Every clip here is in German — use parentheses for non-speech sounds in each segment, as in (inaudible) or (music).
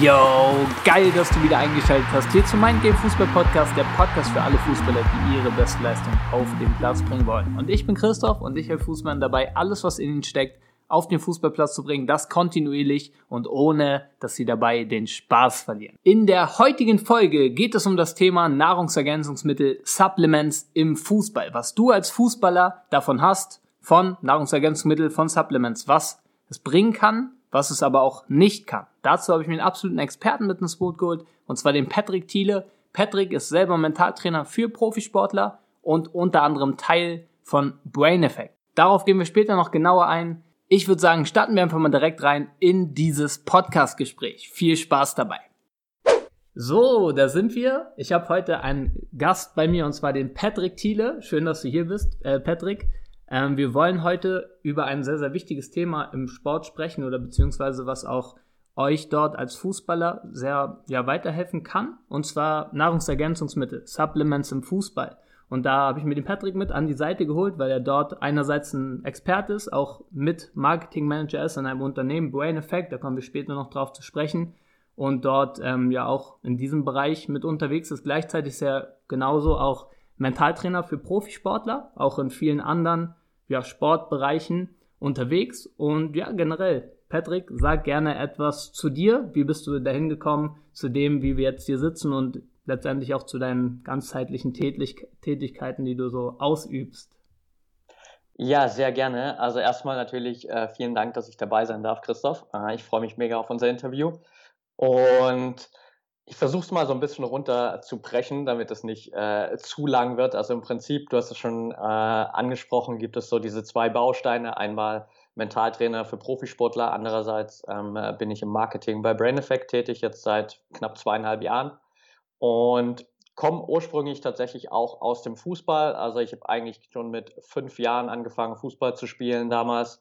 Yo, geil, dass du wieder eingeschaltet hast. Hier zu Mein Game Fußball Podcast, der Podcast für alle Fußballer, die ihre Bestleistung auf den Platz bringen wollen. Und ich bin Christoph und ich helfe Fußballern dabei, alles, was in ihnen steckt, auf den Fußballplatz zu bringen, das kontinuierlich und ohne, dass sie dabei den Spaß verlieren. In der heutigen Folge geht es um das Thema Nahrungsergänzungsmittel, Supplements im Fußball. Was du als Fußballer davon hast, von Nahrungsergänzungsmittel, von Supplements, was es bringen kann was es aber auch nicht kann. Dazu habe ich mir einen absoluten Experten mit ins Boot geholt, und zwar den Patrick Thiele. Patrick ist selber Mentaltrainer für Profisportler und unter anderem Teil von Brain Effect. Darauf gehen wir später noch genauer ein. Ich würde sagen, starten wir einfach mal direkt rein in dieses Podcast-Gespräch. Viel Spaß dabei. So, da sind wir. Ich habe heute einen Gast bei mir und zwar den Patrick Thiele. Schön, dass du hier bist, äh, Patrick. Ähm, wir wollen heute über ein sehr, sehr wichtiges Thema im Sport sprechen oder beziehungsweise was auch euch dort als Fußballer sehr ja, weiterhelfen kann. Und zwar Nahrungsergänzungsmittel, Supplements im Fußball. Und da habe ich mir den Patrick mit an die Seite geholt, weil er dort einerseits ein Experte ist, auch mit Marketing Manager ist in einem Unternehmen, Brain Effect, da kommen wir später noch drauf zu sprechen. Und dort ähm, ja auch in diesem Bereich mit unterwegs ist. Gleichzeitig ist er genauso auch Mentaltrainer für Profisportler, auch in vielen anderen ja, Sportbereichen unterwegs. Und ja, generell, Patrick, sag gerne etwas zu dir. Wie bist du dahin gekommen, zu dem, wie wir jetzt hier sitzen und letztendlich auch zu deinen ganzheitlichen Tätig Tätigkeiten, die du so ausübst? Ja, sehr gerne. Also erstmal natürlich äh, vielen Dank, dass ich dabei sein darf, Christoph. Äh, ich freue mich mega auf unser Interview. Und ich versuche es mal so ein bisschen runter zu brechen, damit es nicht äh, zu lang wird. Also im Prinzip, du hast es schon äh, angesprochen, gibt es so diese zwei Bausteine. Einmal Mentaltrainer für Profisportler, andererseits ähm, bin ich im Marketing bei Brain Effect tätig, jetzt seit knapp zweieinhalb Jahren. Und komme ursprünglich tatsächlich auch aus dem Fußball. Also ich habe eigentlich schon mit fünf Jahren angefangen, Fußball zu spielen damals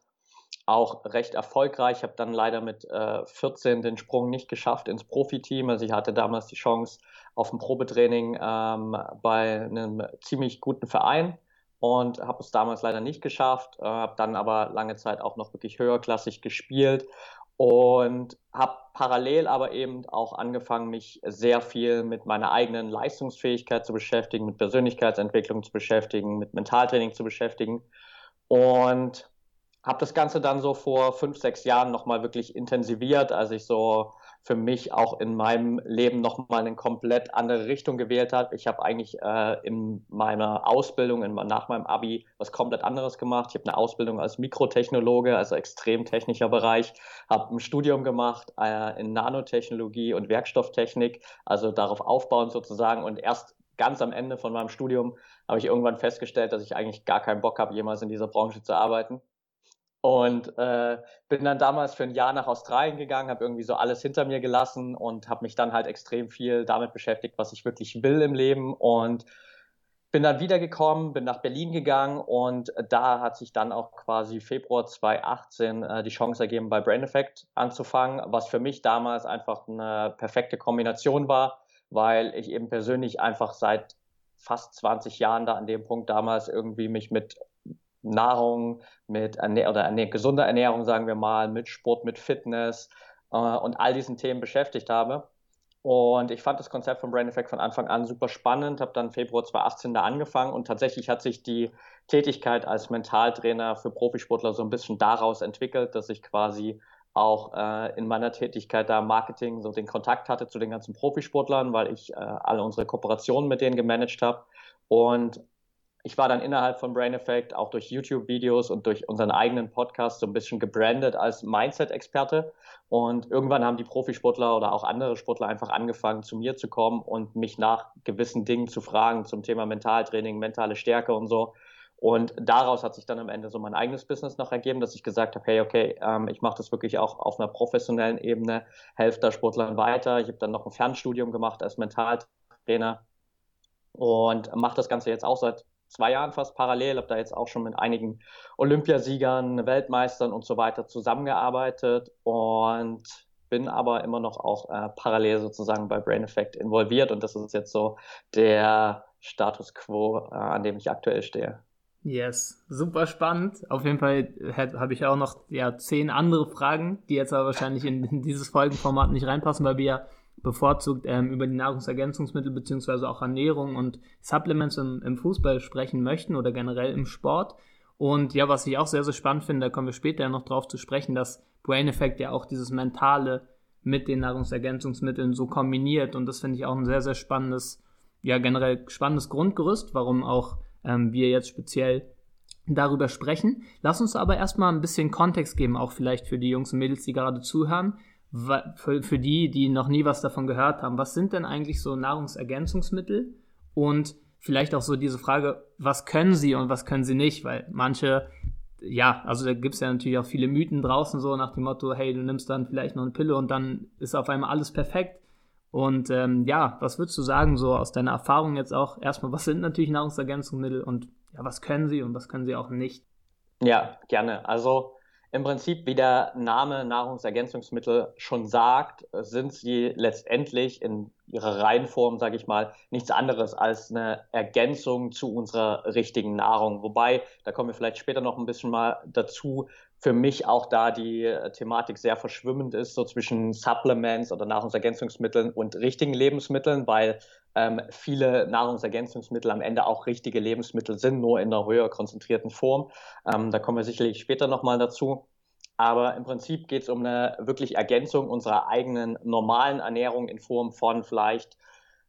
auch recht erfolgreich. Ich habe dann leider mit äh, 14 den Sprung nicht geschafft ins Profiteam. Also ich hatte damals die Chance auf ein Probetraining ähm, bei einem ziemlich guten Verein und habe es damals leider nicht geschafft. Äh, habe dann aber lange Zeit auch noch wirklich höherklassig gespielt und habe parallel aber eben auch angefangen, mich sehr viel mit meiner eigenen Leistungsfähigkeit zu beschäftigen, mit Persönlichkeitsentwicklung zu beschäftigen, mit Mentaltraining zu beschäftigen und habe das Ganze dann so vor fünf, sechs Jahren nochmal wirklich intensiviert, als ich so für mich auch in meinem Leben nochmal eine komplett andere Richtung gewählt habe. Ich habe eigentlich äh, in meiner Ausbildung, in, nach meinem Abi, was komplett anderes gemacht. Ich habe eine Ausbildung als Mikrotechnologe, also extrem technischer Bereich, habe ein Studium gemacht äh, in Nanotechnologie und Werkstofftechnik, also darauf aufbauend sozusagen. Und erst ganz am Ende von meinem Studium habe ich irgendwann festgestellt, dass ich eigentlich gar keinen Bock habe, jemals in dieser Branche zu arbeiten und äh, bin dann damals für ein Jahr nach Australien gegangen, habe irgendwie so alles hinter mir gelassen und habe mich dann halt extrem viel damit beschäftigt, was ich wirklich will im Leben. Und bin dann wiedergekommen, bin nach Berlin gegangen und da hat sich dann auch quasi Februar 2018 äh, die Chance ergeben, bei Brain Effect anzufangen, was für mich damals einfach eine perfekte Kombination war, weil ich eben persönlich einfach seit fast 20 Jahren da an dem Punkt damals irgendwie mich mit Nahrung, mit Ernähr oder Ernähr gesunder Ernährung, sagen wir mal, mit Sport, mit Fitness äh, und all diesen Themen beschäftigt habe. Und ich fand das Konzept von Brain Effect von Anfang an super spannend, habe dann Februar 2018 da angefangen und tatsächlich hat sich die Tätigkeit als Mentaltrainer für Profisportler so ein bisschen daraus entwickelt, dass ich quasi auch äh, in meiner Tätigkeit da Marketing so den Kontakt hatte zu den ganzen Profisportlern, weil ich äh, alle unsere Kooperationen mit denen gemanagt habe und ich war dann innerhalb von Brain Effect auch durch YouTube-Videos und durch unseren eigenen Podcast so ein bisschen gebrandet als Mindset-Experte. Und irgendwann haben die Profisportler oder auch andere Sportler einfach angefangen, zu mir zu kommen und mich nach gewissen Dingen zu fragen zum Thema Mentaltraining, mentale Stärke und so. Und daraus hat sich dann am Ende so mein eigenes Business noch ergeben, dass ich gesagt habe, hey, okay, ähm, ich mache das wirklich auch auf einer professionellen Ebene, helfe da Sportlern weiter. Ich habe dann noch ein Fernstudium gemacht als Mentaltrainer und mache das Ganze jetzt auch seit zwei Jahren fast parallel, habe da jetzt auch schon mit einigen Olympiasiegern, Weltmeistern und so weiter zusammengearbeitet und bin aber immer noch auch äh, parallel sozusagen bei Brain Effect involviert und das ist jetzt so der Status quo, äh, an dem ich aktuell stehe. Yes, super spannend. Auf jeden Fall habe ich auch noch ja, zehn andere Fragen, die jetzt aber wahrscheinlich in, in dieses Folgenformat nicht reinpassen, weil wir ja bevorzugt ähm, über die Nahrungsergänzungsmittel beziehungsweise auch Ernährung und Supplements im, im Fußball sprechen möchten oder generell im Sport. Und ja, was ich auch sehr, sehr spannend finde, da kommen wir später noch drauf zu sprechen, dass Brain Effect ja auch dieses Mentale mit den Nahrungsergänzungsmitteln so kombiniert. Und das finde ich auch ein sehr, sehr spannendes, ja, generell spannendes Grundgerüst, warum auch ähm, wir jetzt speziell darüber sprechen. Lass uns aber erstmal ein bisschen Kontext geben, auch vielleicht für die Jungs und Mädels, die gerade zuhören. Für, für die, die noch nie was davon gehört haben, was sind denn eigentlich so Nahrungsergänzungsmittel? Und vielleicht auch so diese Frage, was können sie und was können sie nicht? Weil manche, ja, also da gibt es ja natürlich auch viele Mythen draußen, so nach dem Motto, hey, du nimmst dann vielleicht noch eine Pille und dann ist auf einmal alles perfekt. Und ähm, ja, was würdest du sagen, so aus deiner Erfahrung jetzt auch? Erstmal, was sind natürlich Nahrungsergänzungsmittel und ja, was können sie und was können sie auch nicht? Ja, gerne. Also im Prinzip, wie der Name Nahrungsergänzungsmittel schon sagt, sind sie letztendlich in ihrer Reihenform, sage ich mal, nichts anderes als eine Ergänzung zu unserer richtigen Nahrung. Wobei, da kommen wir vielleicht später noch ein bisschen mal dazu, für mich auch da die Thematik sehr verschwimmend ist, so zwischen Supplements oder Nahrungsergänzungsmitteln und richtigen Lebensmitteln, weil ähm, viele Nahrungsergänzungsmittel am Ende auch richtige Lebensmittel sind, nur in einer höher konzentrierten Form. Ähm, da kommen wir sicherlich später nochmal dazu. Aber im Prinzip geht es um eine wirklich Ergänzung unserer eigenen normalen Ernährung in Form von vielleicht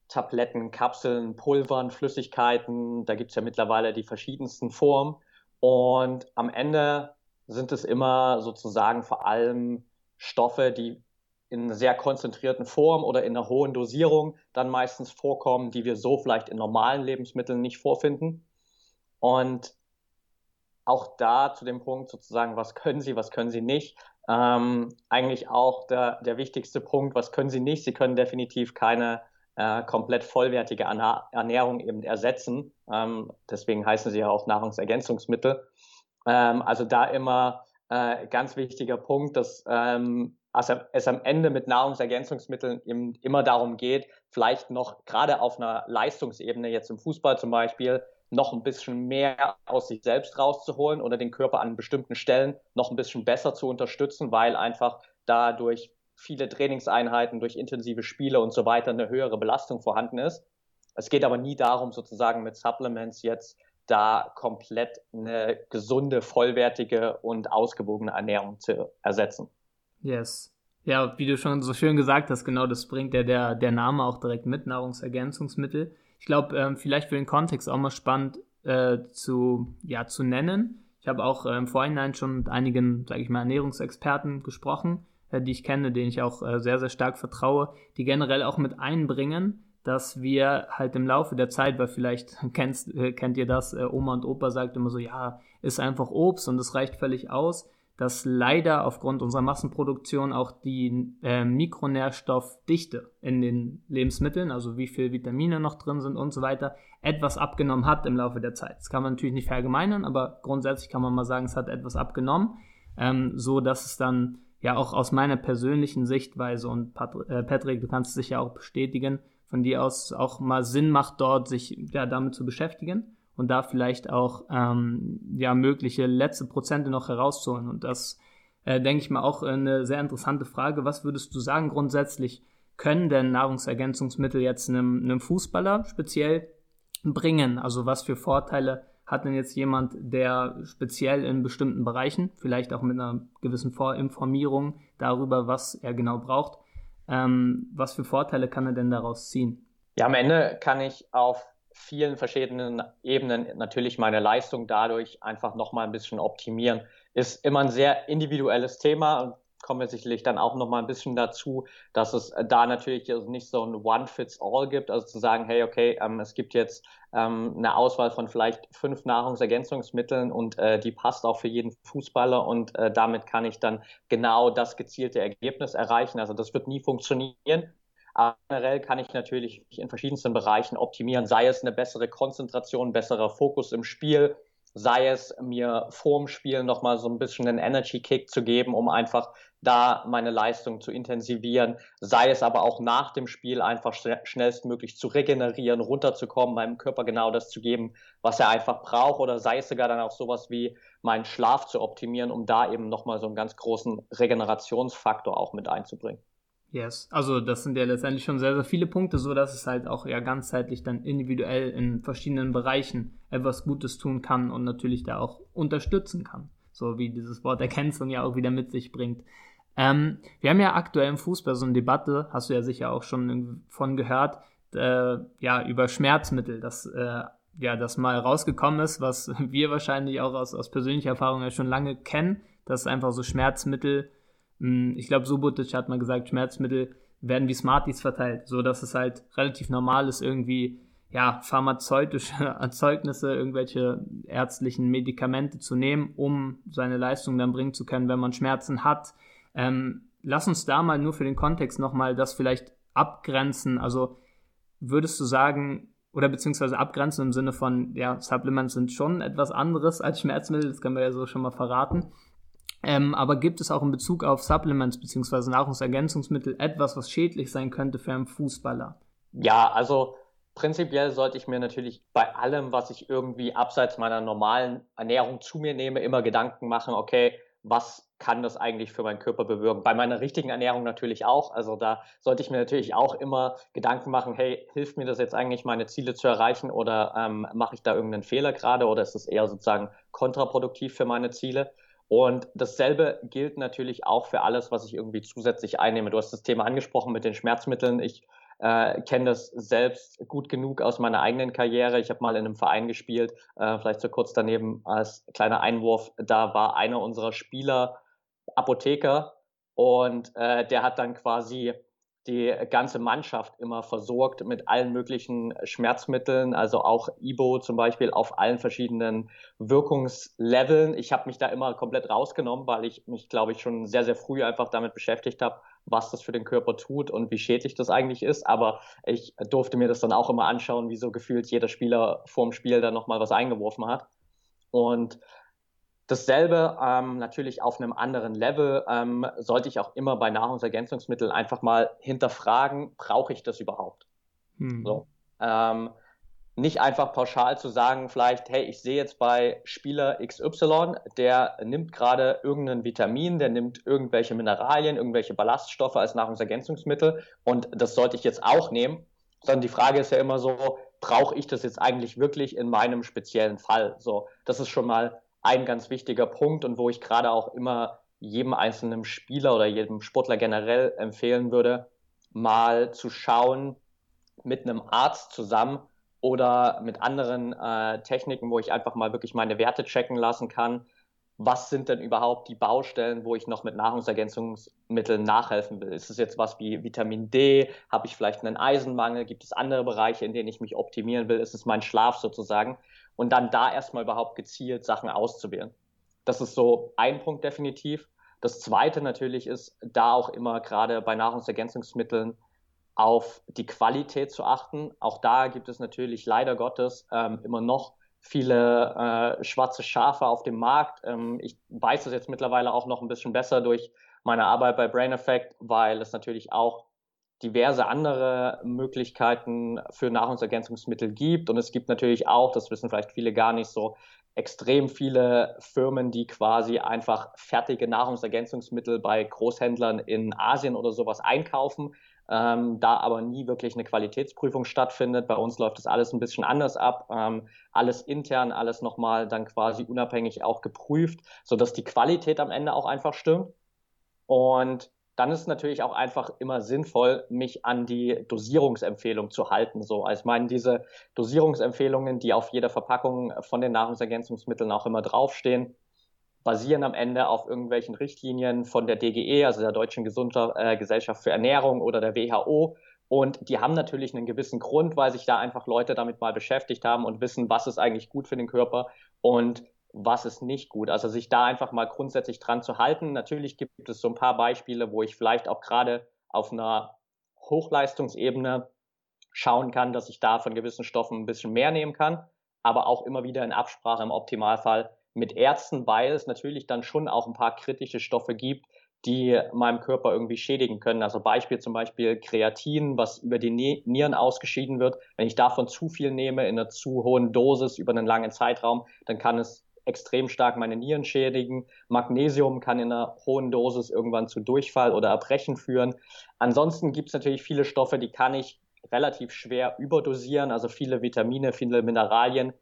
Tabletten, Kapseln, Pulvern, Flüssigkeiten. Da gibt es ja mittlerweile die verschiedensten Formen. Und am Ende sind es immer sozusagen vor allem Stoffe, die in einer sehr konzentrierten Form oder in einer hohen Dosierung dann meistens vorkommen, die wir so vielleicht in normalen Lebensmitteln nicht vorfinden. Und auch da zu dem Punkt sozusagen, was können Sie, was können Sie nicht, ähm, eigentlich auch der, der wichtigste Punkt, was können Sie nicht? Sie können definitiv keine äh, komplett vollwertige Ernährung eben ersetzen. Ähm, deswegen heißen sie ja auch Nahrungsergänzungsmittel. Ähm, also da immer äh, ganz wichtiger Punkt, dass ähm, also es am Ende mit Nahrungsergänzungsmitteln eben immer darum geht, vielleicht noch gerade auf einer Leistungsebene, jetzt im Fußball zum Beispiel, noch ein bisschen mehr aus sich selbst rauszuholen oder den Körper an bestimmten Stellen noch ein bisschen besser zu unterstützen, weil einfach da durch viele Trainingseinheiten, durch intensive Spiele und so weiter eine höhere Belastung vorhanden ist. Es geht aber nie darum, sozusagen mit Supplements jetzt da komplett eine gesunde, vollwertige und ausgewogene Ernährung zu ersetzen. Yes. Ja, wie du schon so schön gesagt hast, genau das bringt ja der, der Name auch direkt mit, Nahrungsergänzungsmittel. Ich glaube, ähm, vielleicht für den Kontext auch mal spannend äh, zu, ja, zu nennen. Ich habe auch äh, im Vorhinein schon mit einigen, sage ich mal, Ernährungsexperten gesprochen, äh, die ich kenne, denen ich auch äh, sehr, sehr stark vertraue, die generell auch mit einbringen, dass wir halt im Laufe der Zeit, weil vielleicht (laughs) kennst, äh, kennt ihr das, äh, Oma und Opa sagt immer so, ja, ist einfach Obst und es reicht völlig aus, dass leider aufgrund unserer Massenproduktion auch die äh, Mikronährstoffdichte in den Lebensmitteln, also wie viel Vitamine noch drin sind und so weiter, etwas abgenommen hat im Laufe der Zeit. Das kann man natürlich nicht verallgemeinern, aber grundsätzlich kann man mal sagen, es hat etwas abgenommen, ähm, so dass es dann ja auch aus meiner persönlichen Sichtweise und Pat äh, Patrick, du kannst es sicher auch bestätigen, von dir aus auch mal Sinn macht, dort sich ja damit zu beschäftigen und da vielleicht auch ähm, ja mögliche letzte Prozente noch herauszuholen. Und das äh, denke ich mal auch eine sehr interessante Frage. Was würdest du sagen grundsätzlich? Können denn Nahrungsergänzungsmittel jetzt einem, einem Fußballer speziell bringen? Also was für Vorteile hat denn jetzt jemand, der speziell in bestimmten Bereichen, vielleicht auch mit einer gewissen Vorinformierung darüber, was er genau braucht, ähm, was für Vorteile kann er denn daraus ziehen? Ja, am Ende kann ich auf vielen verschiedenen Ebenen natürlich meine Leistung dadurch einfach nochmal ein bisschen optimieren. Ist immer ein sehr individuelles Thema und kommen wir sicherlich dann auch nochmal ein bisschen dazu, dass es da natürlich nicht so ein One-Fits-All gibt, also zu sagen, hey, okay, ähm, es gibt jetzt ähm, eine Auswahl von vielleicht fünf Nahrungsergänzungsmitteln und äh, die passt auch für jeden Fußballer und äh, damit kann ich dann genau das gezielte Ergebnis erreichen. Also das wird nie funktionieren. Aber generell kann ich natürlich in verschiedensten Bereichen optimieren, sei es eine bessere Konzentration, besserer Fokus im Spiel, sei es mir vorm Spiel nochmal so ein bisschen einen Energy-Kick zu geben, um einfach da meine Leistung zu intensivieren, sei es aber auch nach dem Spiel einfach schnellstmöglich zu regenerieren, runterzukommen, meinem Körper genau das zu geben, was er einfach braucht, oder sei es sogar dann auch sowas wie meinen Schlaf zu optimieren, um da eben nochmal so einen ganz großen Regenerationsfaktor auch mit einzubringen. Yes, also das sind ja letztendlich schon sehr, sehr viele Punkte, so dass es halt auch ja ganzheitlich dann individuell in verschiedenen Bereichen etwas Gutes tun kann und natürlich da auch unterstützen kann. So wie dieses Wort Erkennung ja auch wieder mit sich bringt. Ähm, wir haben ja aktuell im Fußball so eine Debatte, hast du ja sicher auch schon von gehört, äh, ja, über Schmerzmittel, dass äh, ja, das mal rausgekommen ist, was (laughs) wir wahrscheinlich auch aus, aus persönlicher Erfahrung ja schon lange kennen, dass einfach so Schmerzmittel hm, ich glaube, Subotic hat mal gesagt, Schmerzmittel werden wie Smarties verteilt, so dass es halt relativ normal ist, irgendwie ja, pharmazeutische (laughs) Erzeugnisse, irgendwelche ärztlichen Medikamente zu nehmen, um seine Leistung dann bringen zu können, wenn man Schmerzen hat. Ähm, lass uns da mal nur für den Kontext nochmal das vielleicht abgrenzen. Also würdest du sagen, oder beziehungsweise abgrenzen im Sinne von, ja, Supplements sind schon etwas anderes als Schmerzmittel, das können wir ja so schon mal verraten. Ähm, aber gibt es auch in Bezug auf Supplements bzw. Nahrungsergänzungsmittel etwas, was schädlich sein könnte für einen Fußballer? Ja, also prinzipiell sollte ich mir natürlich bei allem, was ich irgendwie abseits meiner normalen Ernährung zu mir nehme, immer Gedanken machen, okay, was kann das eigentlich für meinen Körper bewirken? Bei meiner richtigen Ernährung natürlich auch. Also da sollte ich mir natürlich auch immer Gedanken machen, hey, hilft mir das jetzt eigentlich, meine Ziele zu erreichen oder ähm, mache ich da irgendeinen Fehler gerade oder ist es eher sozusagen kontraproduktiv für meine Ziele? Und dasselbe gilt natürlich auch für alles, was ich irgendwie zusätzlich einnehme. Du hast das Thema angesprochen mit den Schmerzmitteln. Ich äh, kenne das selbst gut genug aus meiner eigenen Karriere. Ich habe mal in einem Verein gespielt, äh, vielleicht so kurz daneben als kleiner Einwurf. Da war einer unserer Spieler Apotheker und äh, der hat dann quasi die ganze Mannschaft immer versorgt mit allen möglichen Schmerzmitteln, also auch Ibo zum Beispiel auf allen verschiedenen Wirkungsleveln. Ich habe mich da immer komplett rausgenommen, weil ich mich, glaube ich, schon sehr, sehr früh einfach damit beschäftigt habe, was das für den Körper tut und wie schädlich das eigentlich ist. Aber ich durfte mir das dann auch immer anschauen, wie so gefühlt jeder Spieler vorm Spiel da nochmal was eingeworfen hat. Und Dasselbe ähm, natürlich auf einem anderen Level ähm, sollte ich auch immer bei Nahrungsergänzungsmitteln einfach mal hinterfragen, brauche ich das überhaupt? Hm. So, ähm, nicht einfach pauschal zu sagen, vielleicht, hey, ich sehe jetzt bei Spieler XY, der nimmt gerade irgendein Vitamin, der nimmt irgendwelche Mineralien, irgendwelche Ballaststoffe als Nahrungsergänzungsmittel und das sollte ich jetzt auch nehmen. Sondern die Frage ist ja immer so, brauche ich das jetzt eigentlich wirklich in meinem speziellen Fall? So, das ist schon mal ein ganz wichtiger Punkt und wo ich gerade auch immer jedem einzelnen Spieler oder jedem Sportler generell empfehlen würde, mal zu schauen mit einem Arzt zusammen oder mit anderen äh, Techniken, wo ich einfach mal wirklich meine Werte checken lassen kann. Was sind denn überhaupt die Baustellen, wo ich noch mit Nahrungsergänzungsmitteln nachhelfen will? Ist es jetzt was wie Vitamin D? Habe ich vielleicht einen Eisenmangel? Gibt es andere Bereiche, in denen ich mich optimieren will? Ist es mein Schlaf sozusagen? Und dann da erstmal überhaupt gezielt Sachen auszuwählen. Das ist so ein Punkt definitiv. Das zweite natürlich ist, da auch immer gerade bei Nahrungsergänzungsmitteln auf die Qualität zu achten. Auch da gibt es natürlich leider Gottes ähm, immer noch viele äh, schwarze Schafe auf dem Markt. Ähm, ich weiß es jetzt mittlerweile auch noch ein bisschen besser durch meine Arbeit bei Brain Effect, weil es natürlich auch diverse andere Möglichkeiten für Nahrungsergänzungsmittel gibt. Und es gibt natürlich auch, das wissen vielleicht viele gar nicht so, extrem viele Firmen, die quasi einfach fertige Nahrungsergänzungsmittel bei Großhändlern in Asien oder sowas einkaufen, ähm, da aber nie wirklich eine Qualitätsprüfung stattfindet. Bei uns läuft das alles ein bisschen anders ab, ähm, alles intern, alles nochmal dann quasi unabhängig auch geprüft, sodass die Qualität am Ende auch einfach stimmt. Und dann ist es natürlich auch einfach immer sinnvoll, mich an die Dosierungsempfehlung zu halten. So, also ich meine, diese Dosierungsempfehlungen, die auf jeder Verpackung von den Nahrungsergänzungsmitteln auch immer draufstehen, basieren am Ende auf irgendwelchen Richtlinien von der DGE, also der Deutschen Gesunder, äh, Gesellschaft für Ernährung oder der WHO. Und die haben natürlich einen gewissen Grund, weil sich da einfach Leute damit mal beschäftigt haben und wissen, was ist eigentlich gut für den Körper. Und was ist nicht gut. Also sich da einfach mal grundsätzlich dran zu halten. Natürlich gibt es so ein paar Beispiele, wo ich vielleicht auch gerade auf einer Hochleistungsebene schauen kann, dass ich da von gewissen Stoffen ein bisschen mehr nehmen kann. aber auch immer wieder in Absprache im Optimalfall mit Ärzten, weil es natürlich dann schon auch ein paar kritische Stoffe gibt, die meinem Körper irgendwie schädigen können. Also Beispiel zum Beispiel Kreatin, was über die Nieren ausgeschieden wird. Wenn ich davon zu viel nehme in einer zu hohen Dosis über einen langen Zeitraum, dann kann es extrem stark meine Nieren schädigen. Magnesium kann in einer hohen Dosis irgendwann zu Durchfall oder Erbrechen führen. Ansonsten gibt es natürlich viele Stoffe, die kann ich relativ schwer überdosieren, also viele Vitamine, viele Mineralien,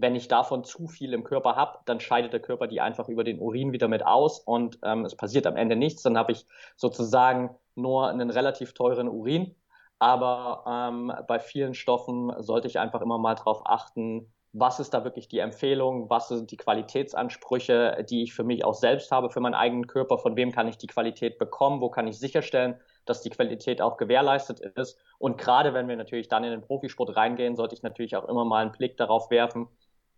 wenn ich davon zu viel im Körper habe, dann scheidet der Körper die einfach über den Urin wieder mit aus und ähm, es passiert am Ende nichts. Dann habe ich sozusagen nur einen relativ teuren Urin. Aber ähm, bei vielen Stoffen sollte ich einfach immer mal darauf achten, was ist da wirklich die Empfehlung, was sind die Qualitätsansprüche, die ich für mich auch selbst habe, für meinen eigenen Körper, von wem kann ich die Qualität bekommen, wo kann ich sicherstellen, dass die Qualität auch gewährleistet ist. Und gerade wenn wir natürlich dann in den Profisport reingehen, sollte ich natürlich auch immer mal einen Blick darauf werfen,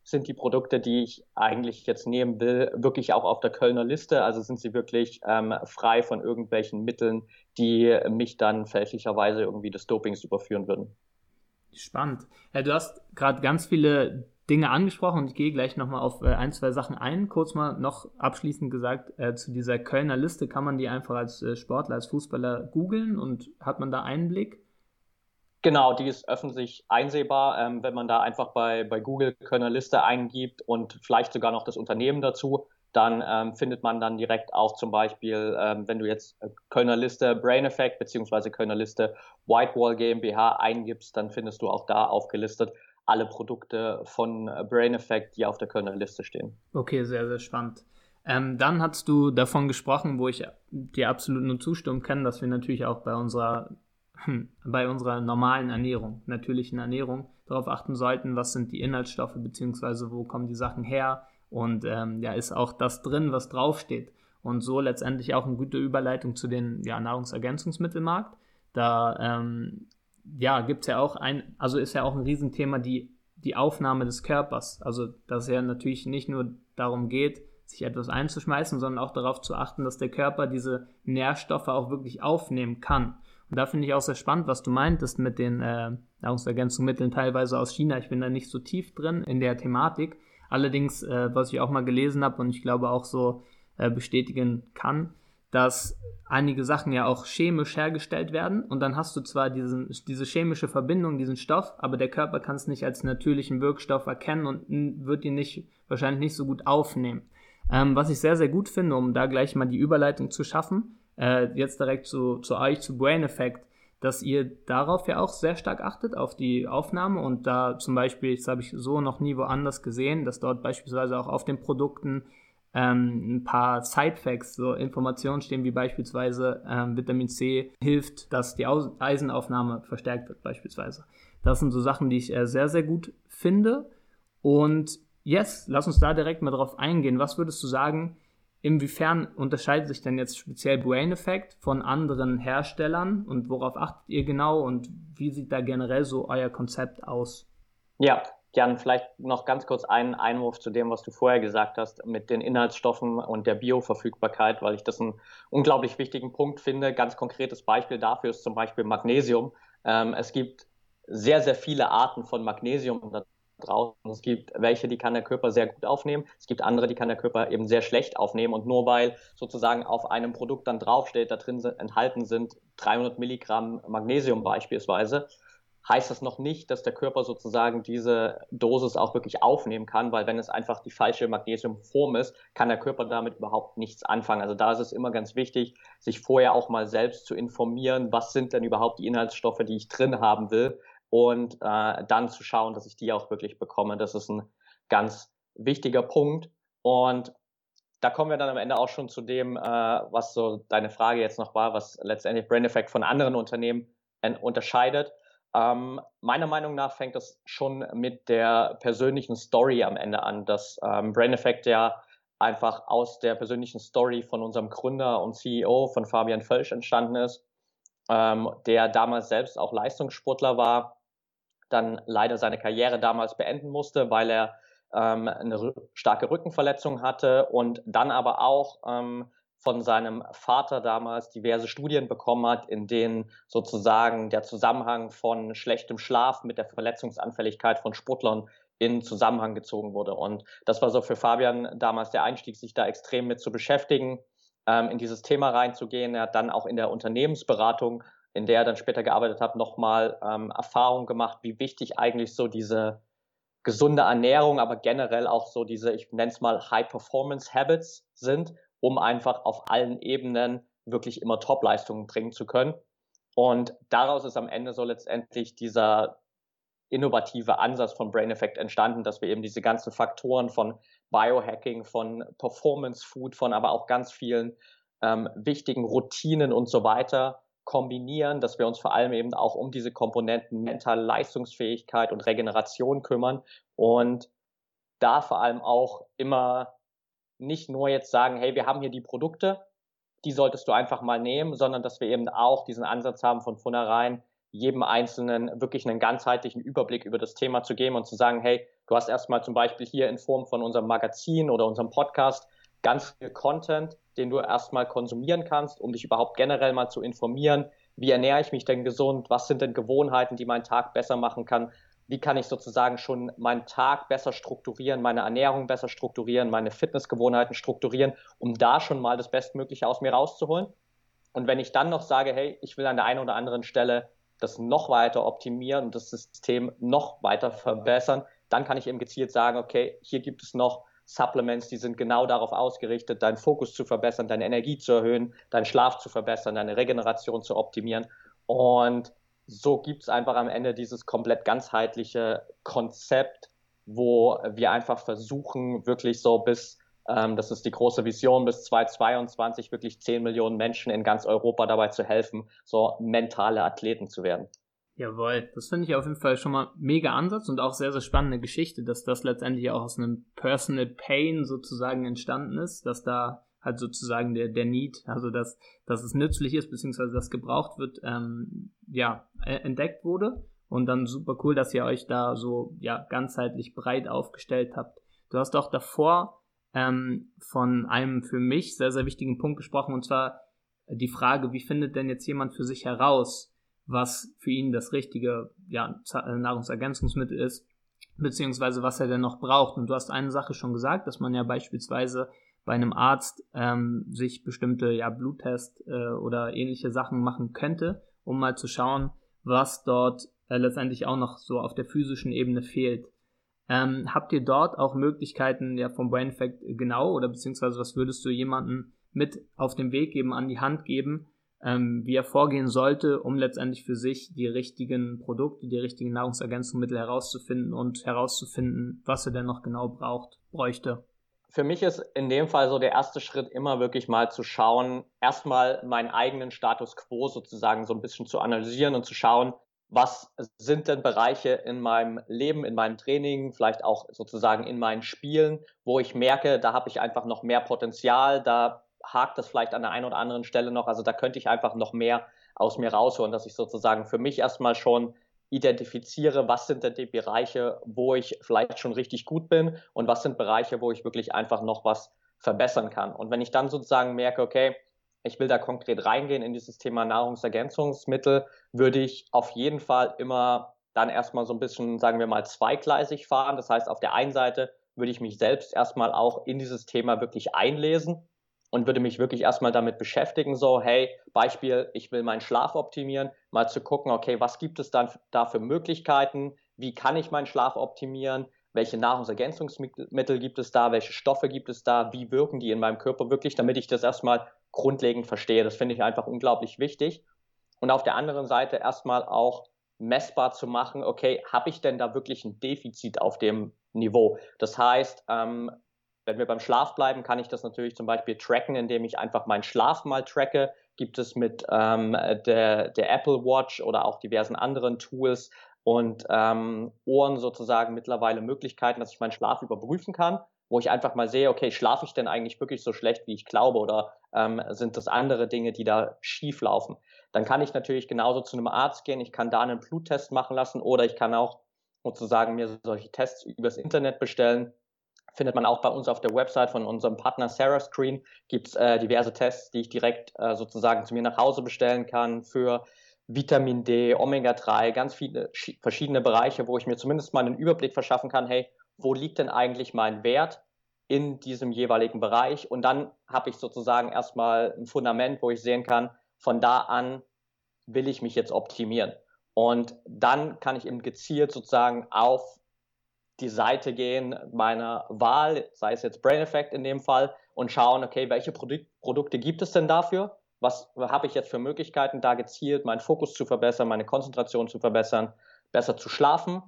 sind die Produkte, die ich eigentlich jetzt nehmen will, wirklich auch auf der Kölner Liste? Also sind sie wirklich ähm, frei von irgendwelchen Mitteln, die mich dann fälschlicherweise irgendwie des Dopings überführen würden? Spannend. Ja, du hast gerade ganz viele Dinge angesprochen und ich gehe gleich nochmal auf äh, ein, zwei Sachen ein. Kurz mal noch abschließend gesagt, äh, zu dieser Kölner Liste kann man die einfach als äh, Sportler, als Fußballer googeln und hat man da Einblick? Genau, die ist öffentlich einsehbar, ähm, wenn man da einfach bei, bei Google Kölner Liste eingibt und vielleicht sogar noch das Unternehmen dazu, dann ähm, findet man dann direkt auch zum Beispiel, ähm, wenn du jetzt äh, Kölner Liste Brain Effect beziehungsweise Kölner Liste Whitewall GmbH eingibst, dann findest du auch da aufgelistet alle Produkte von äh, Brain Effect, die auf der Kölner Liste stehen. Okay, sehr, sehr spannend. Ähm, dann hast du davon gesprochen, wo ich dir absolut nur zustimmen kann, dass wir natürlich auch bei unserer hm, bei unserer normalen Ernährung, natürlichen Ernährung, darauf achten sollten, was sind die Inhaltsstoffe, beziehungsweise wo kommen die Sachen her und ähm, ja, ist auch das drin, was draufsteht. Und so letztendlich auch eine gute Überleitung zu den ja, Nahrungsergänzungsmittelmarkt. Da ähm, ja, gibt es ja auch ein, also ist ja auch ein Riesenthema die, die Aufnahme des Körpers. Also, dass es ja natürlich nicht nur darum geht, sich etwas einzuschmeißen, sondern auch darauf zu achten, dass der Körper diese Nährstoffe auch wirklich aufnehmen kann. Und da finde ich auch sehr spannend, was du meintest mit den äh, Nahrungsergänzungsmitteln teilweise aus China. Ich bin da nicht so tief drin in der Thematik. Allerdings, äh, was ich auch mal gelesen habe und ich glaube auch so äh, bestätigen kann, dass einige Sachen ja auch chemisch hergestellt werden und dann hast du zwar diesen, diese chemische Verbindung, diesen Stoff, aber der Körper kann es nicht als natürlichen Wirkstoff erkennen und wird ihn nicht, wahrscheinlich nicht so gut aufnehmen. Ähm, was ich sehr, sehr gut finde, um da gleich mal die Überleitung zu schaffen, äh, jetzt direkt zu, zu euch, zu Brain Effect, dass ihr darauf ja auch sehr stark achtet, auf die Aufnahme und da zum Beispiel, das habe ich so noch nie woanders gesehen, dass dort beispielsweise auch auf den Produkten ähm, ein paar Side-Facts, so Informationen stehen, wie beispielsweise ähm, Vitamin C hilft, dass die Eisenaufnahme verstärkt wird beispielsweise. Das sind so Sachen, die ich äh, sehr, sehr gut finde und yes, lass uns da direkt mal drauf eingehen. Was würdest du sagen, Inwiefern unterscheidet sich denn jetzt speziell Brain Effect von anderen Herstellern und worauf achtet ihr genau und wie sieht da generell so euer Konzept aus? Ja, Jan, vielleicht noch ganz kurz einen Einwurf zu dem, was du vorher gesagt hast mit den Inhaltsstoffen und der Bioverfügbarkeit, weil ich das einen unglaublich wichtigen Punkt finde. Ganz konkretes Beispiel dafür ist zum Beispiel Magnesium. Ähm, es gibt sehr, sehr viele Arten von Magnesium draußen. Es gibt welche, die kann der Körper sehr gut aufnehmen. Es gibt andere, die kann der Körper eben sehr schlecht aufnehmen. Und nur weil sozusagen auf einem Produkt dann draufsteht, da drin sind, enthalten sind 300 Milligramm Magnesium beispielsweise, heißt das noch nicht, dass der Körper sozusagen diese Dosis auch wirklich aufnehmen kann, weil wenn es einfach die falsche Magnesiumform ist, kann der Körper damit überhaupt nichts anfangen. Also da ist es immer ganz wichtig, sich vorher auch mal selbst zu informieren, was sind denn überhaupt die Inhaltsstoffe, die ich drin haben will, und äh, dann zu schauen, dass ich die auch wirklich bekomme. Das ist ein ganz wichtiger Punkt. Und da kommen wir dann am Ende auch schon zu dem, äh, was so deine Frage jetzt noch war, was letztendlich Brain Effect von anderen Unternehmen unterscheidet. Ähm, meiner Meinung nach fängt das schon mit der persönlichen Story am Ende an, dass ähm, Brain Effect ja einfach aus der persönlichen Story von unserem Gründer und CEO von Fabian Völsch entstanden ist, ähm, der damals selbst auch Leistungssportler war dann leider seine Karriere damals beenden musste, weil er ähm, eine starke Rückenverletzung hatte und dann aber auch ähm, von seinem Vater damals diverse Studien bekommen hat, in denen sozusagen der Zusammenhang von schlechtem Schlaf mit der Verletzungsanfälligkeit von Sportlern in Zusammenhang gezogen wurde. Und das war so für Fabian damals der Einstieg, sich da extrem mit zu beschäftigen, ähm, in dieses Thema reinzugehen. Er hat dann auch in der Unternehmensberatung, in der er dann später gearbeitet hat, nochmal ähm, Erfahrung gemacht, wie wichtig eigentlich so diese gesunde Ernährung, aber generell auch so diese, ich nenne es mal High-Performance-Habits sind, um einfach auf allen Ebenen wirklich immer Top-Leistungen bringen zu können. Und daraus ist am Ende so letztendlich dieser innovative Ansatz von Brain Effect entstanden, dass wir eben diese ganzen Faktoren von Biohacking, von Performance Food, von aber auch ganz vielen ähm, wichtigen Routinen und so weiter kombinieren, dass wir uns vor allem eben auch um diese Komponenten mentale Leistungsfähigkeit und Regeneration kümmern und da vor allem auch immer nicht nur jetzt sagen, hey, wir haben hier die Produkte, die solltest du einfach mal nehmen, sondern dass wir eben auch diesen Ansatz haben von vornherein, jedem Einzelnen wirklich einen ganzheitlichen Überblick über das Thema zu geben und zu sagen, hey, du hast erstmal zum Beispiel hier in Form von unserem Magazin oder unserem Podcast ganz viel Content, den du erstmal konsumieren kannst, um dich überhaupt generell mal zu informieren. Wie ernähre ich mich denn gesund? Was sind denn Gewohnheiten, die meinen Tag besser machen kann? Wie kann ich sozusagen schon meinen Tag besser strukturieren, meine Ernährung besser strukturieren, meine Fitnessgewohnheiten strukturieren, um da schon mal das Bestmögliche aus mir rauszuholen? Und wenn ich dann noch sage, hey, ich will an der einen oder anderen Stelle das noch weiter optimieren und das System noch weiter verbessern, dann kann ich eben gezielt sagen, okay, hier gibt es noch Supplements, die sind genau darauf ausgerichtet, deinen Fokus zu verbessern, deine Energie zu erhöhen, deinen Schlaf zu verbessern, deine Regeneration zu optimieren. Und so gibt es einfach am Ende dieses komplett ganzheitliche Konzept, wo wir einfach versuchen, wirklich so bis, ähm, das ist die große Vision, bis 2022 wirklich 10 Millionen Menschen in ganz Europa dabei zu helfen, so mentale Athleten zu werden. Jawohl, das finde ich auf jeden Fall schon mal mega Ansatz und auch sehr, sehr spannende Geschichte, dass das letztendlich auch aus einem Personal Pain sozusagen entstanden ist, dass da halt sozusagen der, der Need, also dass, dass es nützlich ist, beziehungsweise das gebraucht wird, ähm, ja, e, entdeckt wurde. Und dann super cool, dass ihr euch da so ja ganzheitlich breit aufgestellt habt. Du hast auch davor ähm, von einem für mich sehr, sehr wichtigen Punkt gesprochen, und zwar die Frage, wie findet denn jetzt jemand für sich heraus, was für ihn das richtige ja, äh, Nahrungsergänzungsmittel ist, beziehungsweise was er denn noch braucht. Und du hast eine Sache schon gesagt, dass man ja beispielsweise bei einem Arzt ähm, sich bestimmte ja, Bluttest äh, oder ähnliche Sachen machen könnte, um mal zu schauen, was dort äh, letztendlich auch noch so auf der physischen Ebene fehlt. Ähm, habt ihr dort auch Möglichkeiten ja vom Brain Effect genau oder beziehungsweise was würdest du jemandem mit auf den Weg geben, an die Hand geben, ähm, wie er vorgehen sollte, um letztendlich für sich die richtigen Produkte, die richtigen Nahrungsergänzungsmittel herauszufinden und herauszufinden, was er denn noch genau braucht, bräuchte. Für mich ist in dem Fall so der erste Schritt immer wirklich mal zu schauen, erstmal meinen eigenen Status quo sozusagen so ein bisschen zu analysieren und zu schauen, was sind denn Bereiche in meinem Leben, in meinem Training, vielleicht auch sozusagen in meinen Spielen, wo ich merke, da habe ich einfach noch mehr Potenzial, da hakt das vielleicht an der einen oder anderen Stelle noch. Also da könnte ich einfach noch mehr aus mir rausholen, dass ich sozusagen für mich erstmal schon identifiziere, was sind denn die Bereiche, wo ich vielleicht schon richtig gut bin und was sind Bereiche, wo ich wirklich einfach noch was verbessern kann. Und wenn ich dann sozusagen merke, okay, ich will da konkret reingehen in dieses Thema Nahrungsergänzungsmittel, würde ich auf jeden Fall immer dann erstmal so ein bisschen, sagen wir mal, zweigleisig fahren. Das heißt, auf der einen Seite würde ich mich selbst erstmal auch in dieses Thema wirklich einlesen und würde mich wirklich erstmal damit beschäftigen, so, hey, Beispiel, ich will meinen Schlaf optimieren, mal zu gucken, okay, was gibt es dann da für Möglichkeiten, wie kann ich meinen Schlaf optimieren, welche Nahrungsergänzungsmittel gibt es da, welche Stoffe gibt es da, wie wirken die in meinem Körper wirklich, damit ich das erstmal grundlegend verstehe. Das finde ich einfach unglaublich wichtig. Und auf der anderen Seite erstmal auch messbar zu machen, okay, habe ich denn da wirklich ein Defizit auf dem Niveau? Das heißt, ähm, wenn wir beim Schlaf bleiben, kann ich das natürlich zum Beispiel tracken, indem ich einfach meinen Schlaf mal tracke. Gibt es mit ähm, der, der Apple Watch oder auch diversen anderen Tools und ähm, Ohren sozusagen mittlerweile Möglichkeiten, dass ich meinen Schlaf überprüfen kann, wo ich einfach mal sehe, okay, schlafe ich denn eigentlich wirklich so schlecht, wie ich glaube, oder ähm, sind das andere Dinge, die da schief laufen? Dann kann ich natürlich genauso zu einem Arzt gehen, ich kann da einen Bluttest machen lassen oder ich kann auch sozusagen mir solche Tests übers Internet bestellen findet man auch bei uns auf der Website von unserem Partner Sarah Screen. Gibt es äh, diverse Tests, die ich direkt äh, sozusagen zu mir nach Hause bestellen kann für Vitamin D, Omega-3, ganz viele verschiedene Bereiche, wo ich mir zumindest mal einen Überblick verschaffen kann, hey, wo liegt denn eigentlich mein Wert in diesem jeweiligen Bereich? Und dann habe ich sozusagen erstmal ein Fundament, wo ich sehen kann, von da an will ich mich jetzt optimieren. Und dann kann ich eben gezielt sozusagen auf die Seite gehen meiner Wahl, sei es jetzt Brain Effect in dem Fall, und schauen, okay, welche Produ Produkte gibt es denn dafür? Was habe ich jetzt für Möglichkeiten, da gezielt meinen Fokus zu verbessern, meine Konzentration zu verbessern, besser zu schlafen?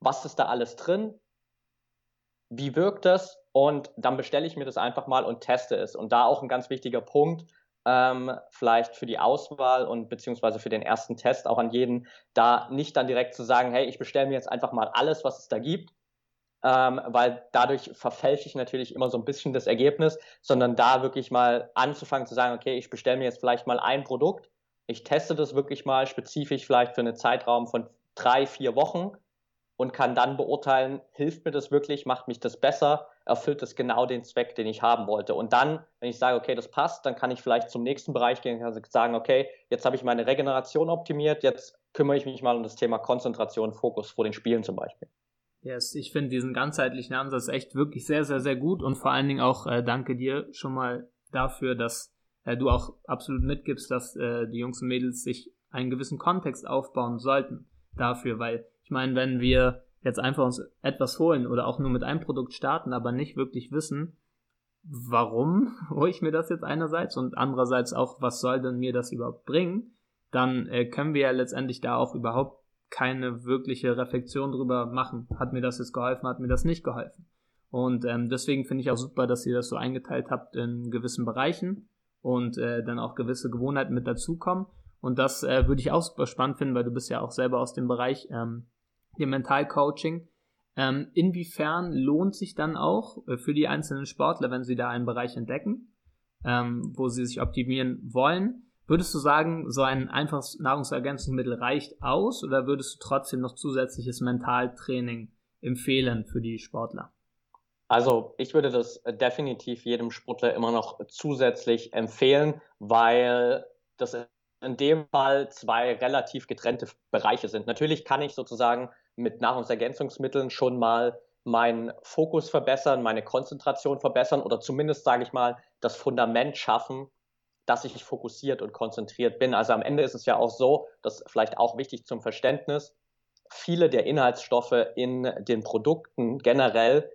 Was ist da alles drin? Wie wirkt das? Und dann bestelle ich mir das einfach mal und teste es. Und da auch ein ganz wichtiger Punkt, ähm, vielleicht für die Auswahl und beziehungsweise für den ersten Test auch an jeden, da nicht dann direkt zu sagen, hey, ich bestelle mir jetzt einfach mal alles, was es da gibt, ähm, weil dadurch verfälsche ich natürlich immer so ein bisschen das Ergebnis, sondern da wirklich mal anzufangen zu sagen, okay, ich bestelle mir jetzt vielleicht mal ein Produkt, ich teste das wirklich mal spezifisch vielleicht für einen Zeitraum von drei, vier Wochen und kann dann beurteilen, hilft mir das wirklich, macht mich das besser, erfüllt es genau den Zweck, den ich haben wollte. Und dann, wenn ich sage, okay, das passt, dann kann ich vielleicht zum nächsten Bereich gehen und sagen, okay, jetzt habe ich meine Regeneration optimiert, jetzt kümmere ich mich mal um das Thema Konzentration, Fokus vor den Spielen zum Beispiel. Yes, ich finde diesen ganzheitlichen Ansatz echt wirklich sehr, sehr, sehr gut und vor allen Dingen auch äh, danke dir schon mal dafür, dass äh, du auch absolut mitgibst, dass äh, die Jungs und Mädels sich einen gewissen Kontext aufbauen sollten dafür, weil ich meine, wenn wir jetzt einfach uns etwas holen oder auch nur mit einem Produkt starten, aber nicht wirklich wissen, warum (laughs) hole ich mir das jetzt einerseits und andererseits auch, was soll denn mir das überhaupt bringen, dann äh, können wir ja letztendlich da auch überhaupt keine wirkliche Reflexion drüber machen. Hat mir das jetzt geholfen, hat mir das nicht geholfen? Und ähm, deswegen finde ich auch super, dass ihr das so eingeteilt habt in gewissen Bereichen und äh, dann auch gewisse Gewohnheiten mit dazukommen. Und das äh, würde ich auch super spannend finden, weil du bist ja auch selber aus dem Bereich ähm, dem Mentalcoaching. Ähm, inwiefern lohnt sich dann auch äh, für die einzelnen Sportler, wenn sie da einen Bereich entdecken, ähm, wo sie sich optimieren wollen? Würdest du sagen, so ein einfaches Nahrungsergänzungsmittel reicht aus oder würdest du trotzdem noch zusätzliches Mentaltraining empfehlen für die Sportler? Also ich würde das definitiv jedem Sportler immer noch zusätzlich empfehlen, weil das in dem Fall zwei relativ getrennte Bereiche sind. Natürlich kann ich sozusagen mit Nahrungsergänzungsmitteln schon mal meinen Fokus verbessern, meine Konzentration verbessern oder zumindest, sage ich mal, das Fundament schaffen, dass ich fokussiert und konzentriert bin. Also am Ende ist es ja auch so, dass vielleicht auch wichtig zum Verständnis, viele der Inhaltsstoffe in den Produkten generell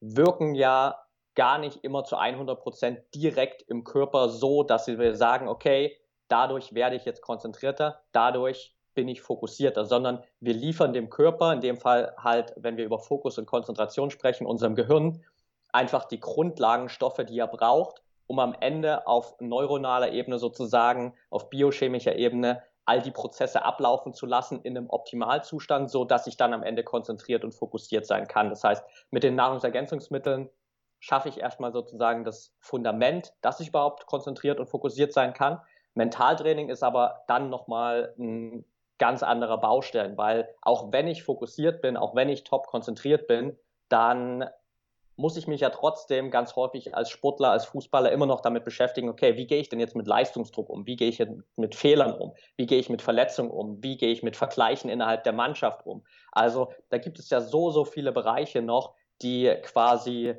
wirken ja gar nicht immer zu 100 Prozent direkt im Körper so, dass wir sagen, okay, dadurch werde ich jetzt konzentrierter, dadurch bin ich fokussierter, sondern wir liefern dem Körper, in dem Fall halt, wenn wir über Fokus und Konzentration sprechen, unserem Gehirn, einfach die Grundlagenstoffe, die er braucht, um am Ende auf neuronaler Ebene sozusagen, auf biochemischer Ebene all die Prozesse ablaufen zu lassen in einem Optimalzustand, so dass ich dann am Ende konzentriert und fokussiert sein kann. Das heißt, mit den Nahrungsergänzungsmitteln schaffe ich erstmal sozusagen das Fundament, dass ich überhaupt konzentriert und fokussiert sein kann. Mentaltraining ist aber dann nochmal ein ganz anderer Baustein, weil auch wenn ich fokussiert bin, auch wenn ich top konzentriert bin, dann muss ich mich ja trotzdem ganz häufig als Sportler, als Fußballer immer noch damit beschäftigen, okay, wie gehe ich denn jetzt mit Leistungsdruck um? Wie gehe ich mit Fehlern um? Wie gehe ich mit Verletzungen um? Wie gehe ich mit Vergleichen innerhalb der Mannschaft um? Also da gibt es ja so, so viele Bereiche noch, die quasi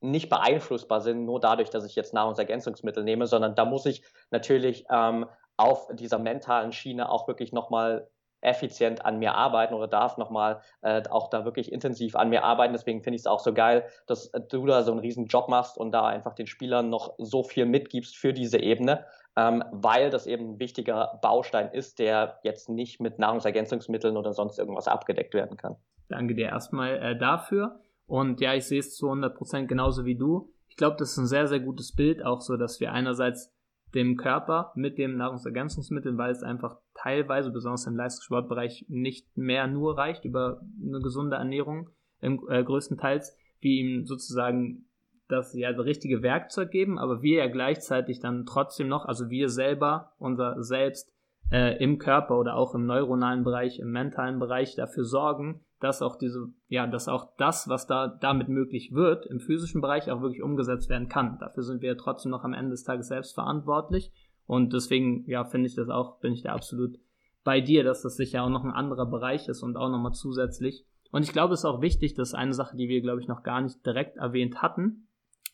nicht beeinflussbar sind, nur dadurch, dass ich jetzt Nahrungsergänzungsmittel nehme, sondern da muss ich natürlich ähm, auf dieser mentalen Schiene auch wirklich nochmal effizient an mir arbeiten oder darf nochmal äh, auch da wirklich intensiv an mir arbeiten. Deswegen finde ich es auch so geil, dass du da so einen riesen Job machst und da einfach den Spielern noch so viel mitgibst für diese Ebene, ähm, weil das eben ein wichtiger Baustein ist, der jetzt nicht mit Nahrungsergänzungsmitteln oder sonst irgendwas abgedeckt werden kann. Danke dir erstmal äh, dafür. Und ja, ich sehe es zu 100 Prozent genauso wie du. Ich glaube, das ist ein sehr, sehr gutes Bild, auch so, dass wir einerseits dem Körper mit dem Nahrungsergänzungsmittel, weil es einfach teilweise, besonders im Leistungssportbereich, nicht mehr nur reicht über eine gesunde Ernährung, im, äh, größtenteils, wie ihm sozusagen das ja das richtige Werkzeug geben, aber wir ja gleichzeitig dann trotzdem noch, also wir selber, unser Selbst äh, im Körper oder auch im neuronalen Bereich, im mentalen Bereich dafür sorgen, dass auch diese, ja, dass auch das, was da damit möglich wird, im physischen Bereich auch wirklich umgesetzt werden kann. Dafür sind wir trotzdem noch am Ende des Tages selbst verantwortlich. Und deswegen, ja, finde ich das auch, bin ich da absolut bei dir, dass das sicher auch noch ein anderer Bereich ist und auch nochmal zusätzlich. Und ich glaube, es ist auch wichtig, dass eine Sache, die wir, glaube ich, noch gar nicht direkt erwähnt hatten,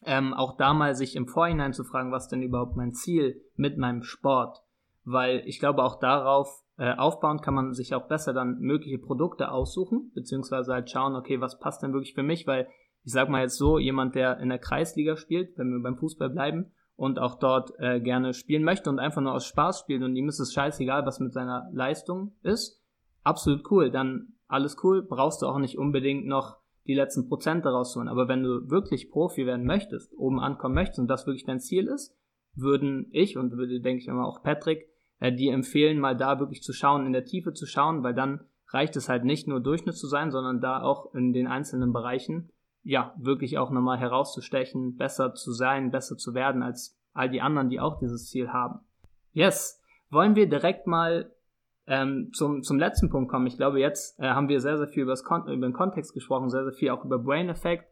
ähm, auch da mal sich im Vorhinein zu fragen, was denn überhaupt mein Ziel mit meinem Sport, weil ich glaube, auch darauf äh, aufbauen kann man sich auch besser dann mögliche Produkte aussuchen, beziehungsweise halt schauen, okay, was passt denn wirklich für mich, weil ich sag mal jetzt so, jemand, der in der Kreisliga spielt, wenn wir beim Fußball bleiben und auch dort äh, gerne spielen möchte und einfach nur aus Spaß spielt und ihm ist es scheißegal, was mit seiner Leistung ist, absolut cool, dann alles cool, brauchst du auch nicht unbedingt noch die letzten Prozente rausholen. Aber wenn du wirklich Profi werden möchtest, oben ankommen möchtest und das wirklich dein Ziel ist, würden ich und würde, denke ich immer auch Patrick, äh, dir empfehlen, mal da wirklich zu schauen, in der Tiefe zu schauen, weil dann reicht es halt nicht nur Durchschnitt zu sein, sondern da auch in den einzelnen Bereichen, ja, wirklich auch nochmal herauszustechen, besser zu sein, besser zu werden als all die anderen, die auch dieses Ziel haben. Yes, wollen wir direkt mal ähm, zum, zum letzten Punkt kommen. Ich glaube, jetzt äh, haben wir sehr, sehr viel über, Kon über den Kontext gesprochen, sehr, sehr viel auch über Brain Effect.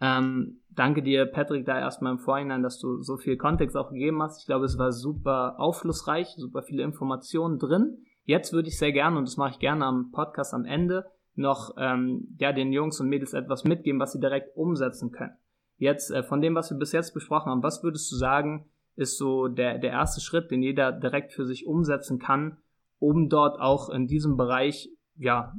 Ähm, danke dir, Patrick, da erstmal im Vorhinein, dass du so viel Kontext auch gegeben hast. Ich glaube, es war super aufschlussreich, super viele Informationen drin. Jetzt würde ich sehr gerne, und das mache ich gerne am Podcast am Ende, noch ähm, ja, den Jungs und Mädels etwas mitgeben, was sie direkt umsetzen können. Jetzt äh, von dem, was wir bis jetzt besprochen haben, was würdest du sagen, ist so der, der erste Schritt, den jeder direkt für sich umsetzen kann, um dort auch in diesem Bereich, ja,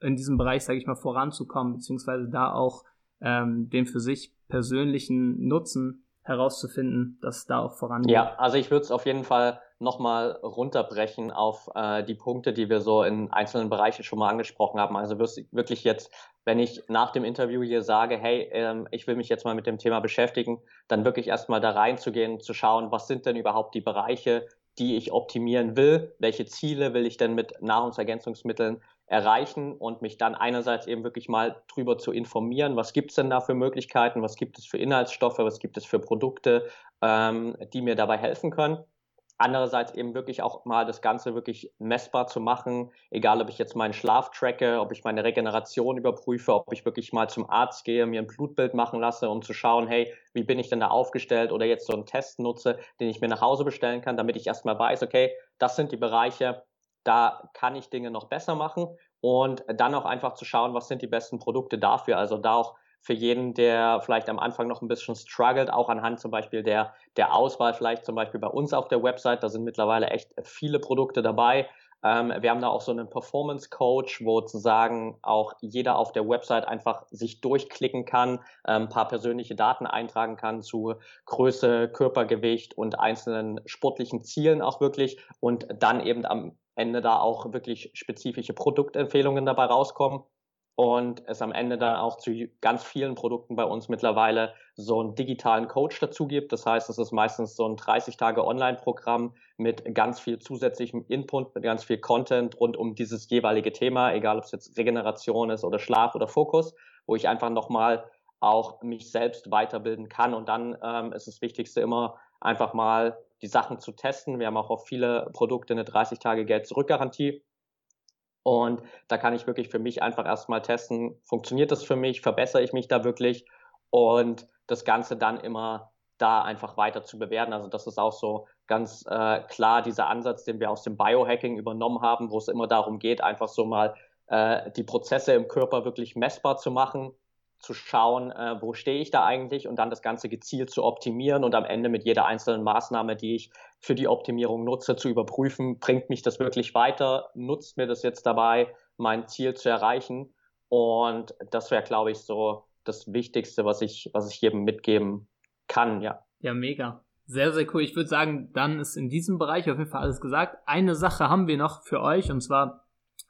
in diesem Bereich, sage ich mal, voranzukommen, beziehungsweise da auch ähm, den für sich persönlichen Nutzen herauszufinden, dass da auch vorangeht. Ja, also ich würde es auf jeden Fall nochmal runterbrechen auf äh, die Punkte, die wir so in einzelnen Bereichen schon mal angesprochen haben. Also wirklich jetzt, wenn ich nach dem Interview hier sage, hey, ähm, ich will mich jetzt mal mit dem Thema beschäftigen, dann wirklich erstmal da reinzugehen, zu schauen, was sind denn überhaupt die Bereiche, die ich optimieren will, welche Ziele will ich denn mit Nahrungsergänzungsmitteln erreichen und mich dann einerseits eben wirklich mal drüber zu informieren, was gibt es denn da für Möglichkeiten, was gibt es für Inhaltsstoffe, was gibt es für Produkte, ähm, die mir dabei helfen können. Andererseits eben wirklich auch mal das Ganze wirklich messbar zu machen, egal ob ich jetzt meinen Schlaf tracke, ob ich meine Regeneration überprüfe, ob ich wirklich mal zum Arzt gehe, mir ein Blutbild machen lasse, um zu schauen, hey, wie bin ich denn da aufgestellt oder jetzt so einen Test nutze, den ich mir nach Hause bestellen kann, damit ich erstmal weiß, okay, das sind die Bereiche, da kann ich Dinge noch besser machen und dann auch einfach zu schauen, was sind die besten Produkte dafür. Also da auch für jeden, der vielleicht am Anfang noch ein bisschen struggelt, auch anhand zum Beispiel der, der Auswahl, vielleicht zum Beispiel bei uns auf der Website, da sind mittlerweile echt viele Produkte dabei. Ähm, wir haben da auch so einen Performance Coach, wo sozusagen auch jeder auf der Website einfach sich durchklicken kann, ähm, ein paar persönliche Daten eintragen kann zu Größe, Körpergewicht und einzelnen sportlichen Zielen auch wirklich und dann eben am Ende da auch wirklich spezifische Produktempfehlungen dabei rauskommen und es am Ende dann auch zu ganz vielen Produkten bei uns mittlerweile so einen digitalen Coach dazu gibt. Das heißt, es ist meistens so ein 30 Tage Online-Programm mit ganz viel zusätzlichem Input, mit ganz viel Content rund um dieses jeweilige Thema, egal ob es jetzt Regeneration ist oder Schlaf oder Fokus, wo ich einfach nochmal auch mich selbst weiterbilden kann. Und dann ähm, ist das Wichtigste immer einfach mal die Sachen zu testen. Wir haben auch auf viele Produkte eine 30 Tage Geld-Zurück-Garantie und da kann ich wirklich für mich einfach erstmal testen, funktioniert das für mich, verbessere ich mich da wirklich und das Ganze dann immer da einfach weiter zu bewerten. Also das ist auch so ganz äh, klar dieser Ansatz, den wir aus dem Biohacking übernommen haben, wo es immer darum geht, einfach so mal äh, die Prozesse im Körper wirklich messbar zu machen, zu schauen, äh, wo stehe ich da eigentlich und dann das Ganze gezielt zu optimieren und am Ende mit jeder einzelnen Maßnahme, die ich für die Optimierung nutze, zu überprüfen, bringt mich das wirklich weiter, nutzt mir das jetzt dabei, mein Ziel zu erreichen. Und das wäre, glaube ich, so das Wichtigste, was ich, was ich jedem mitgeben kann, ja. Ja, mega. Sehr, sehr cool. Ich würde sagen, dann ist in diesem Bereich auf jeden Fall alles gesagt. Eine Sache haben wir noch für euch und zwar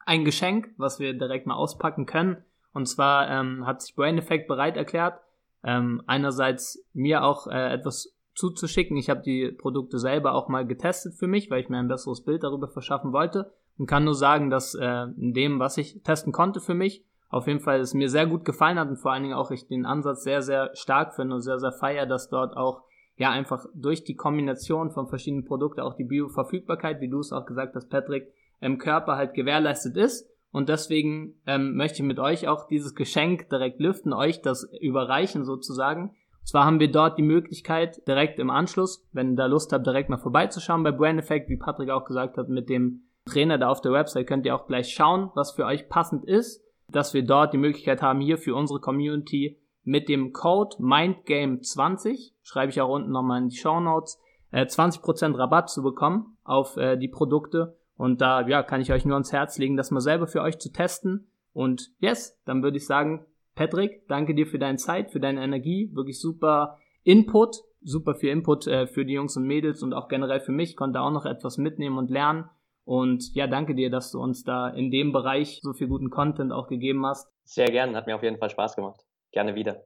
ein Geschenk, was wir direkt mal auspacken können. Und zwar ähm, hat sich Brain Effect bereit erklärt, ähm, einerseits mir auch äh, etwas zuzuschicken. Ich habe die Produkte selber auch mal getestet für mich, weil ich mir ein besseres Bild darüber verschaffen wollte und kann nur sagen, dass äh, in dem, was ich testen konnte für mich, auf jeden Fall es mir sehr gut gefallen hat und vor allen Dingen auch ich den Ansatz sehr, sehr stark finde und sehr, sehr feier, dass dort auch ja einfach durch die Kombination von verschiedenen Produkten auch die Bioverfügbarkeit, wie du es auch gesagt hast, Patrick, im Körper halt gewährleistet ist und deswegen ähm, möchte ich mit euch auch dieses Geschenk direkt lüften, euch das überreichen sozusagen. Und zwar haben wir dort die Möglichkeit, direkt im Anschluss, wenn ihr da Lust habt, direkt mal vorbeizuschauen bei Brand Effect, wie Patrick auch gesagt hat, mit dem Trainer da auf der Website könnt ihr auch gleich schauen, was für euch passend ist, dass wir dort die Möglichkeit haben, hier für unsere Community mit dem Code MindGame20, schreibe ich auch unten nochmal in die Show Notes, äh, 20% Rabatt zu bekommen auf äh, die Produkte. Und da ja, kann ich euch nur ans Herz legen, das mal selber für euch zu testen. Und yes, dann würde ich sagen, Patrick, danke dir für deine Zeit, für deine Energie, wirklich super Input, super viel Input äh, für die Jungs und Mädels und auch generell für mich, konnte auch noch etwas mitnehmen und lernen. Und ja, danke dir, dass du uns da in dem Bereich so viel guten Content auch gegeben hast. Sehr gerne, hat mir auf jeden Fall Spaß gemacht. Gerne wieder.